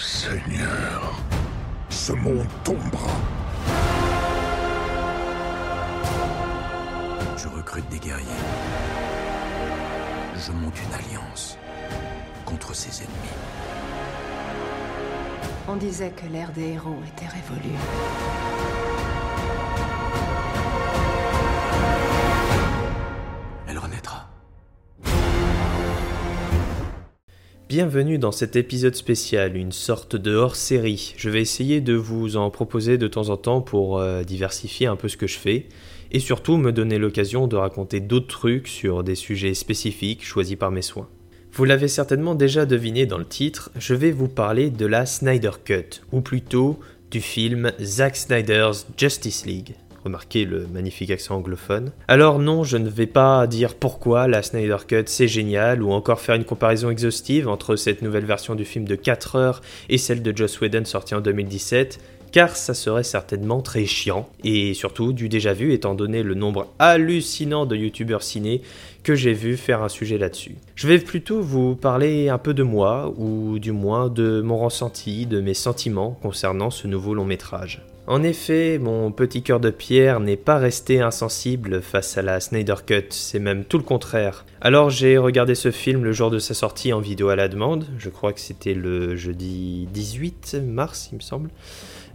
Seigneur, ce monde tombera. Je recrute des guerriers. Je monte une alliance contre ses ennemis. On disait que l'ère des héros était révolue. Bienvenue dans cet épisode spécial, une sorte de hors-série. Je vais essayer de vous en proposer de temps en temps pour euh, diversifier un peu ce que je fais et surtout me donner l'occasion de raconter d'autres trucs sur des sujets spécifiques choisis par mes soins. Vous l'avez certainement déjà deviné dans le titre, je vais vous parler de la Snyder Cut, ou plutôt du film Zack Snyder's Justice League. Remarquez le magnifique accent anglophone. Alors non, je ne vais pas dire pourquoi la Snyder Cut c'est génial, ou encore faire une comparaison exhaustive entre cette nouvelle version du film de 4 heures et celle de Joss Whedon sortie en 2017, car ça serait certainement très chiant, et surtout du déjà vu étant donné le nombre hallucinant de youtubeurs ciné que j'ai vu faire un sujet là-dessus. Je vais plutôt vous parler un peu de moi, ou du moins de mon ressenti, de mes sentiments concernant ce nouveau long métrage. En effet, mon petit cœur de pierre n'est pas resté insensible face à la Snyder Cut, c'est même tout le contraire. Alors j'ai regardé ce film le jour de sa sortie en vidéo à la demande, je crois que c'était le jeudi 18 mars il me semble.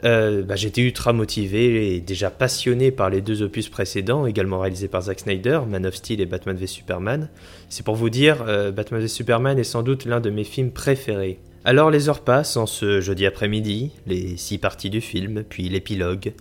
Euh, bah, j'étais ultra motivé et déjà passionné par les deux opus précédents, également réalisés par Zack Snyder, Man of Steel et Batman v Superman. C'est pour vous dire, euh, Batman v Superman est sans doute l'un de mes films préférés. Alors les heures passent en ce jeudi après-midi, les six parties du film, puis l'épilogue.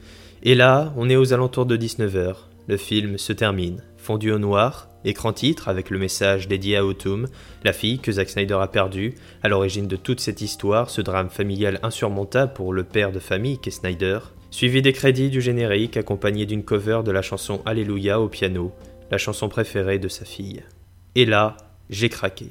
Et là, on est aux alentours de 19h. Le film se termine, fondu au noir, écran titre avec le message dédié à Autumn, la fille que Zack Snyder a perdue, à l'origine de toute cette histoire, ce drame familial insurmontable pour le père de famille qu'est Snyder, suivi des crédits du générique accompagné d'une cover de la chanson Alléluia au piano, la chanson préférée de sa fille. Et là, j'ai craqué.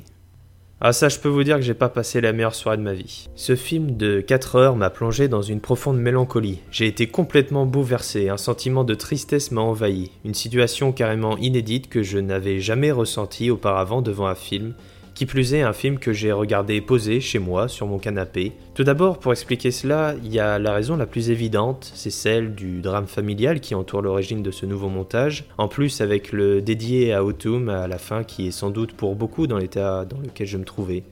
Ah ça, je peux vous dire que j'ai pas passé la meilleure soirée de ma vie. Ce film de 4 heures m'a plongé dans une profonde mélancolie. J'ai été complètement bouleversé, un sentiment de tristesse m'a envahi, une situation carrément inédite que je n'avais jamais ressentie auparavant devant un film, qui plus est un film que j'ai regardé posé chez moi sur mon canapé. Tout d'abord, pour expliquer cela, il y a la raison la plus évidente, c'est celle du drame familial qui entoure l'origine de ce nouveau montage, en plus avec le dédié à Autumn à la fin qui est sans doute pour beaucoup dans l'état dans lequel je me trouvais.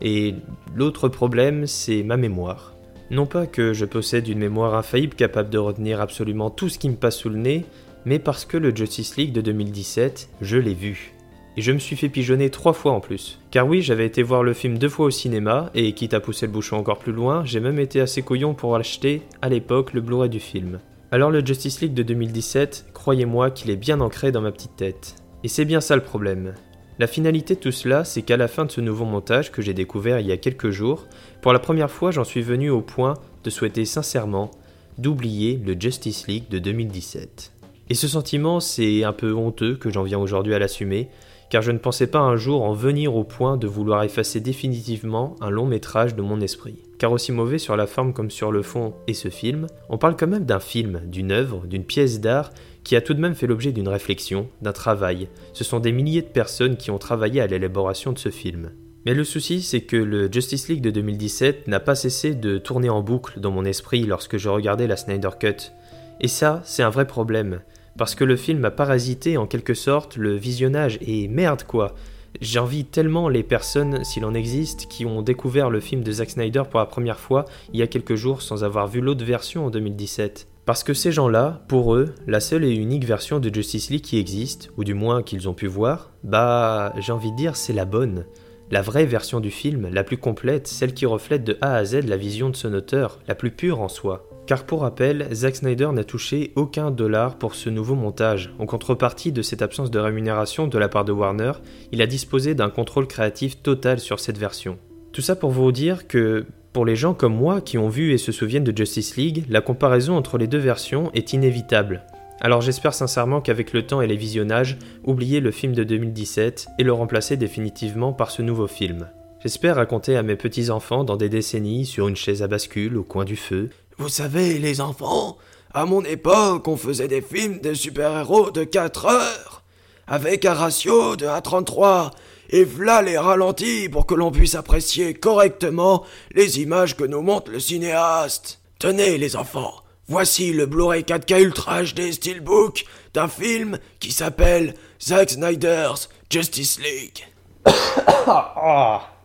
Et l'autre problème, c'est ma mémoire. Non pas que je possède une mémoire infaillible capable de retenir absolument tout ce qui me passe sous le nez, mais parce que le Justice League de 2017, je l'ai vu et je me suis fait pigeonner trois fois en plus. Car oui, j'avais été voir le film deux fois au cinéma, et quitte à pousser le bouchon encore plus loin, j'ai même été assez couillon pour acheter, à l'époque, le Blu-ray du film. Alors le Justice League de 2017, croyez-moi qu'il est bien ancré dans ma petite tête. Et c'est bien ça le problème. La finalité de tout cela, c'est qu'à la fin de ce nouveau montage que j'ai découvert il y a quelques jours, pour la première fois j'en suis venu au point de souhaiter sincèrement d'oublier le Justice League de 2017. Et ce sentiment, c'est un peu honteux que j'en viens aujourd'hui à l'assumer, car je ne pensais pas un jour en venir au point de vouloir effacer définitivement un long métrage de mon esprit. Car aussi mauvais sur la forme comme sur le fond est ce film, on parle quand même d'un film, d'une œuvre, d'une pièce d'art qui a tout de même fait l'objet d'une réflexion, d'un travail. Ce sont des milliers de personnes qui ont travaillé à l'élaboration de ce film. Mais le souci, c'est que le Justice League de 2017 n'a pas cessé de tourner en boucle dans mon esprit lorsque je regardais la Snyder Cut. Et ça, c'est un vrai problème parce que le film a parasité en quelque sorte le visionnage, et merde quoi J'envie tellement les personnes, s'il en existe, qui ont découvert le film de Zack Snyder pour la première fois il y a quelques jours sans avoir vu l'autre version en 2017. Parce que ces gens-là, pour eux, la seule et unique version de Justice League qui existe, ou du moins qu'ils ont pu voir, bah j'ai envie de dire c'est la bonne. La vraie version du film, la plus complète, celle qui reflète de A à Z la vision de son auteur, la plus pure en soi. Car pour rappel, Zack Snyder n'a touché aucun dollar pour ce nouveau montage. En contrepartie de cette absence de rémunération de la part de Warner, il a disposé d'un contrôle créatif total sur cette version. Tout ça pour vous dire que, pour les gens comme moi qui ont vu et se souviennent de Justice League, la comparaison entre les deux versions est inévitable. Alors j'espère sincèrement qu'avec le temps et les visionnages, oubliez le film de 2017 et le remplacer définitivement par ce nouveau film. J'espère raconter à mes petits-enfants dans des décennies sur une chaise à bascule au coin du feu vous savez, les enfants, à mon époque, on faisait des films de super-héros de 4 heures, avec un ratio de 1,33, et v'là les ralentis pour que l'on puisse apprécier correctement les images que nous montre le cinéaste. Tenez les enfants, voici le Blu-ray 4K Ultra HD Steelbook d'un film qui s'appelle Zack Snyder's Justice League.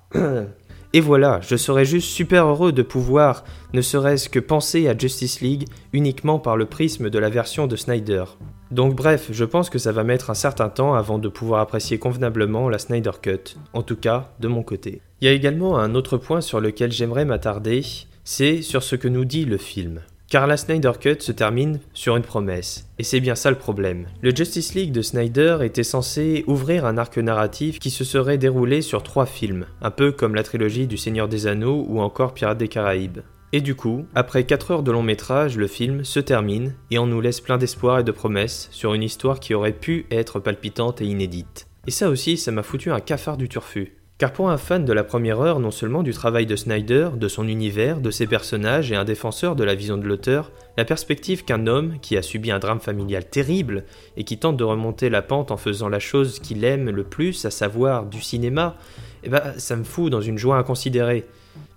Et voilà, je serais juste super heureux de pouvoir, ne serait-ce que penser à Justice League uniquement par le prisme de la version de Snyder. Donc bref, je pense que ça va mettre un certain temps avant de pouvoir apprécier convenablement la Snyder Cut, en tout cas de mon côté. Il y a également un autre point sur lequel j'aimerais m'attarder, c'est sur ce que nous dit le film. Car la Snyder Cut se termine sur une promesse, et c'est bien ça le problème. Le Justice League de Snyder était censé ouvrir un arc narratif qui se serait déroulé sur trois films, un peu comme la trilogie du Seigneur des Anneaux ou encore Pirates des Caraïbes. Et du coup, après 4 heures de long métrage, le film se termine et on nous laisse plein d'espoir et de promesses sur une histoire qui aurait pu être palpitante et inédite. Et ça aussi, ça m'a foutu un cafard du turfu. Car pour un fan de la première heure, non seulement du travail de Snyder, de son univers, de ses personnages et un défenseur de la vision de l'auteur, la perspective qu'un homme qui a subi un drame familial terrible et qui tente de remonter la pente en faisant la chose qu'il aime le plus, à savoir du cinéma, eh ben, ça me fout dans une joie inconsidérée.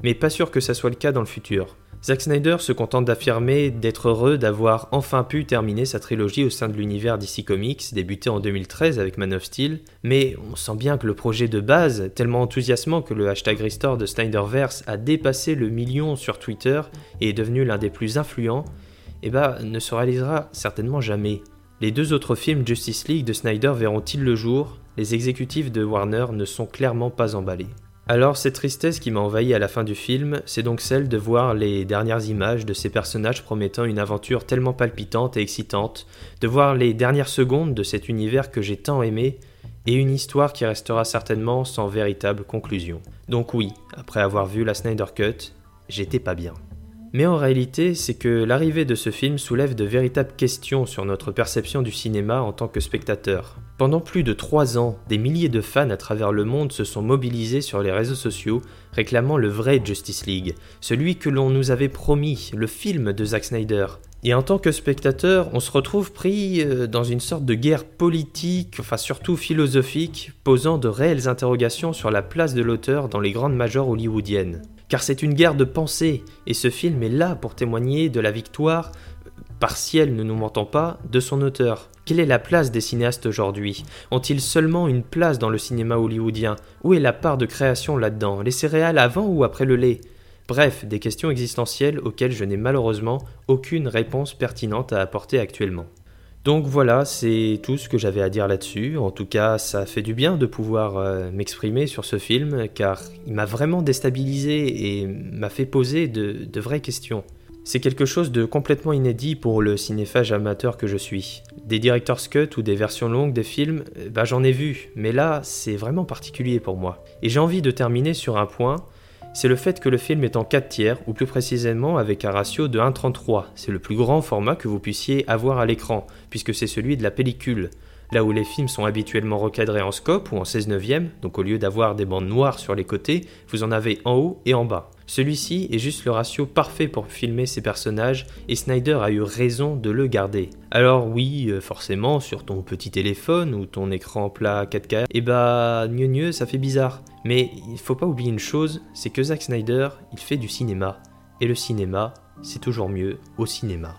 Mais pas sûr que ça soit le cas dans le futur. Zack Snyder se contente d'affirmer d'être heureux d'avoir enfin pu terminer sa trilogie au sein de l'univers DC Comics, débuté en 2013 avec Man of Steel, mais on sent bien que le projet de base, tellement enthousiasmant que le hashtag Restore de Snyderverse a dépassé le million sur Twitter et est devenu l'un des plus influents, eh ben, ne se réalisera certainement jamais. Les deux autres films Justice League de Snyder verront-ils le jour? Les exécutifs de Warner ne sont clairement pas emballés. Alors cette tristesse qui m'a envahi à la fin du film, c'est donc celle de voir les dernières images de ces personnages promettant une aventure tellement palpitante et excitante, de voir les dernières secondes de cet univers que j'ai tant aimé, et une histoire qui restera certainement sans véritable conclusion. Donc oui, après avoir vu la Snyder Cut, j'étais pas bien. Mais en réalité, c'est que l'arrivée de ce film soulève de véritables questions sur notre perception du cinéma en tant que spectateur. Pendant plus de trois ans, des milliers de fans à travers le monde se sont mobilisés sur les réseaux sociaux réclamant le vrai Justice League, celui que l'on nous avait promis, le film de Zack Snyder. Et en tant que spectateur, on se retrouve pris euh, dans une sorte de guerre politique, enfin surtout philosophique, posant de réelles interrogations sur la place de l'auteur dans les grandes majors hollywoodiennes car c'est une guerre de pensée, et ce film est là pour témoigner de la victoire, partielle ne nous mentons pas, de son auteur. Quelle est la place des cinéastes aujourd'hui? Ont-ils seulement une place dans le cinéma hollywoodien? Où est la part de création là-dedans? Les céréales avant ou après le lait? Bref, des questions existentielles auxquelles je n'ai malheureusement aucune réponse pertinente à apporter actuellement. Donc voilà, c'est tout ce que j'avais à dire là-dessus. En tout cas, ça fait du bien de pouvoir euh, m'exprimer sur ce film, car il m'a vraiment déstabilisé et m'a fait poser de, vraies questions. C'est quelque chose de complètement inédit pour le cinéphage amateur que je suis. Des director's cut ou des versions longues des films, bah j'en ai vu, mais là, c'est vraiment particulier pour moi. Et j'ai envie de terminer sur un point, c'est le fait que le film est en 4 tiers, ou plus précisément avec un ratio de 1,33. C'est le plus grand format que vous puissiez avoir à l'écran, puisque c'est celui de la pellicule. Là où les films sont habituellement recadrés en scope ou en 16 neuvième, donc au lieu d'avoir des bandes noires sur les côtés, vous en avez en haut et en bas. Celui-ci est juste le ratio parfait pour filmer ses personnages et Snyder a eu raison de le garder. Alors oui, euh, forcément, sur ton petit téléphone ou ton écran plat 4K, eh bah, gneu gneu, ça fait bizarre. Mais il faut pas oublier une chose, c'est que Zack Snyder, il fait du cinéma. Et le cinéma, c'est toujours mieux au cinéma.